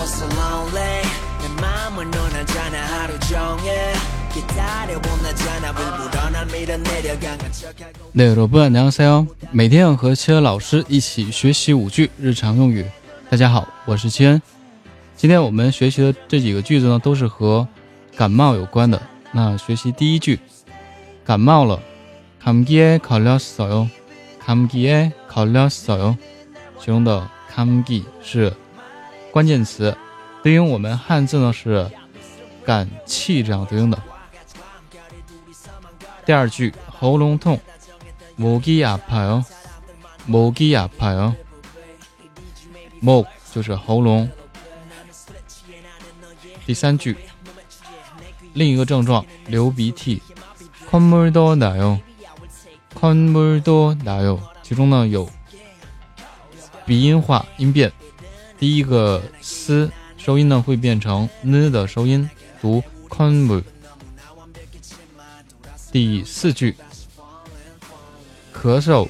so lonely 내 맘은 원하잖아 하루 종일 기다려 원하잖아 불불어 날 밀어내려 강한 척하고 那여러분 안녕하세요。每天要和七恩老师一起学习五句日常用语。大家好，我是七恩。今天我们学习的这几个句子呢，都是和感冒有关的。那学习第一句，感冒了，감기에걸렸어 요。 감기에걸렸어 요。 其中的감기是 关键词，对应我们汉字呢是感气这样对应的。第二句，喉咙痛，목이아파요。 목이아파요。 목就是喉咙。第三句，另一个症状，流鼻涕，콧물도나 요。 콧물도나 요。 其中呢有鼻音化音变， 第一个 s 收音呢会变成 n 的收音，读 “kunmu”。第四句，咳嗽，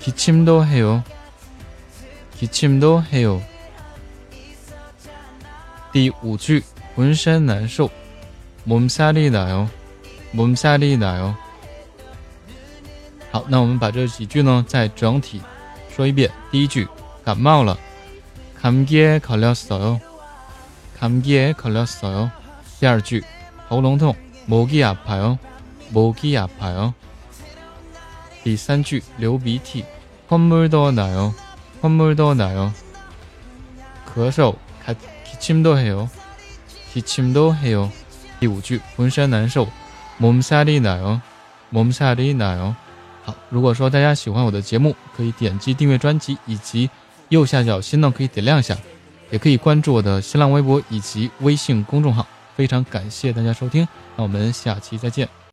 기침도해 요， 기침도해 요。 第五句，浑身难受，몸살이나 요， 몸살이나 요。 好，那我们把这几句呢再整体说一遍。第一句，感冒了。 감기에걸렸어 요。 감기에걸렸어 요。 第二句，喉咙痛，목이아파 요。 목이아파 요。 第三句，流鼻涕，콧물도나 요。 콧물도나 요。 咳嗽，기침도해 요。 기침도해 요。 第五句，浑身难受，몸살이나 요。 몸살이나 요。 好，如果说大家喜欢我的节目，可以点击订阅专辑，以及 右下角心动可以点亮一下，也可以关注我的新浪微博以及微信公众号。非常感谢大家收听，那我们下期再见。